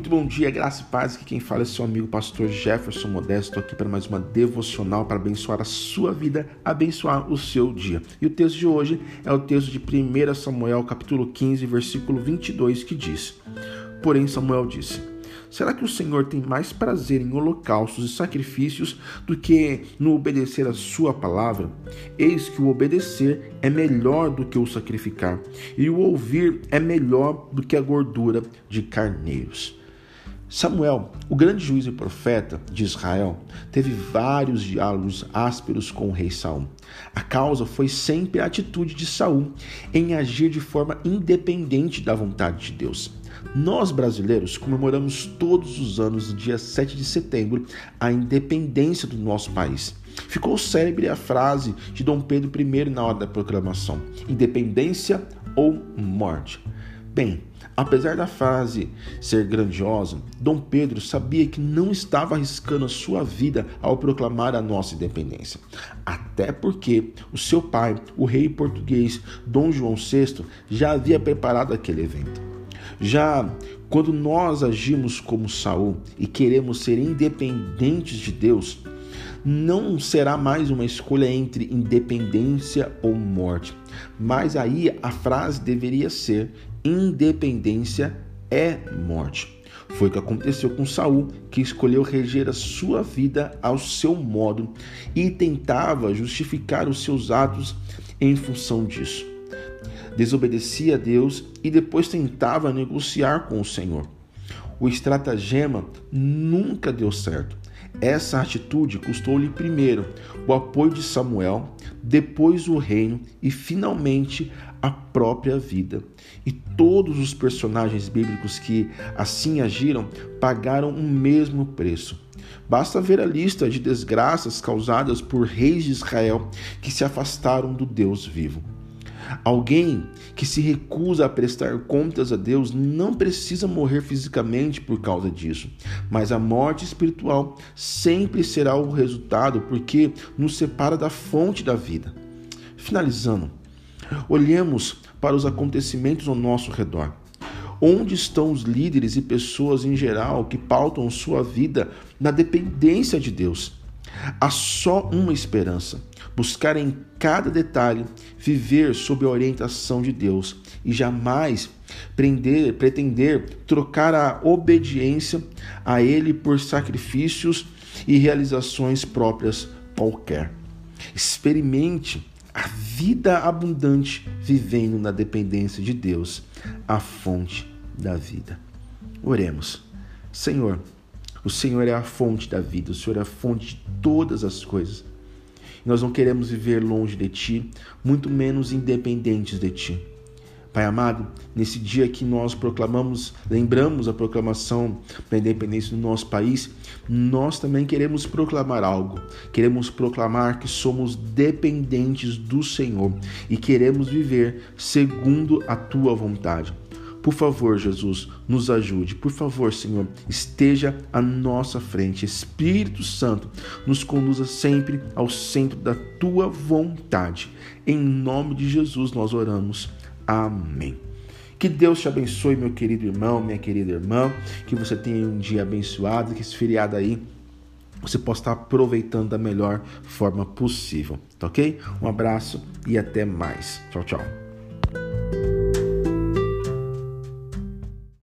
bom dia, graça e paz. Aqui quem fala é seu amigo pastor Jefferson Modesto. Aqui para mais uma devocional para abençoar a sua vida, abençoar o seu dia. E o texto de hoje é o texto de 1 Samuel, capítulo 15, versículo 22, que diz: Porém, Samuel disse: Será que o Senhor tem mais prazer em holocaustos e sacrifícios do que no obedecer a sua palavra? Eis que o obedecer é melhor do que o sacrificar, e o ouvir é melhor do que a gordura de carneiros. Samuel, o grande juiz e profeta de Israel, teve vários diálogos ásperos com o rei Saul. A causa foi sempre a atitude de Saul em agir de forma independente da vontade de Deus. Nós brasileiros comemoramos todos os anos, no dia 7 de setembro, a independência do nosso país. Ficou célebre a frase de Dom Pedro I na hora da proclamação: independência ou morte. Bem, apesar da frase ser grandiosa, Dom Pedro sabia que não estava arriscando a sua vida ao proclamar a nossa independência. Até porque o seu pai, o rei português Dom João VI, já havia preparado aquele evento. Já quando nós agimos como Saul e queremos ser independentes de Deus, não será mais uma escolha entre independência ou morte. Mas aí a frase deveria ser: independência é morte. Foi o que aconteceu com Saul, que escolheu reger a sua vida ao seu modo e tentava justificar os seus atos em função disso desobedecia a Deus e depois tentava negociar com o Senhor. O estratagema nunca deu certo. Essa atitude custou-lhe primeiro o apoio de Samuel, depois o reino e finalmente a própria vida. E todos os personagens bíblicos que assim agiram pagaram o mesmo preço. Basta ver a lista de desgraças causadas por reis de Israel que se afastaram do Deus vivo. Alguém que se recusa a prestar contas a Deus não precisa morrer fisicamente por causa disso, mas a morte espiritual sempre será o resultado porque nos separa da fonte da vida. Finalizando, olhemos para os acontecimentos ao nosso redor. Onde estão os líderes e pessoas em geral que pautam sua vida na dependência de Deus? Há só uma esperança: buscar em cada detalhe viver sob a orientação de Deus e jamais prender, pretender trocar a obediência a Ele por sacrifícios e realizações próprias qualquer. Experimente a vida abundante vivendo na dependência de Deus, a fonte da vida. Oremos. Senhor, o Senhor é a fonte da vida, o Senhor é a fonte de todas as coisas. Nós não queremos viver longe de Ti, muito menos independentes de Ti. Pai amado, nesse dia que nós proclamamos, lembramos a proclamação da independência do nosso país, nós também queremos proclamar algo. Queremos proclamar que somos dependentes do Senhor e queremos viver segundo a tua vontade. Por favor, Jesus, nos ajude. Por favor, Senhor, esteja à nossa frente. Espírito Santo, nos conduza sempre ao centro da tua vontade. Em nome de Jesus nós oramos. Amém. Que Deus te abençoe, meu querido irmão, minha querida irmã. Que você tenha um dia abençoado, que esse feriado aí você possa estar aproveitando da melhor forma possível, tá ok? Um abraço e até mais. Tchau, tchau.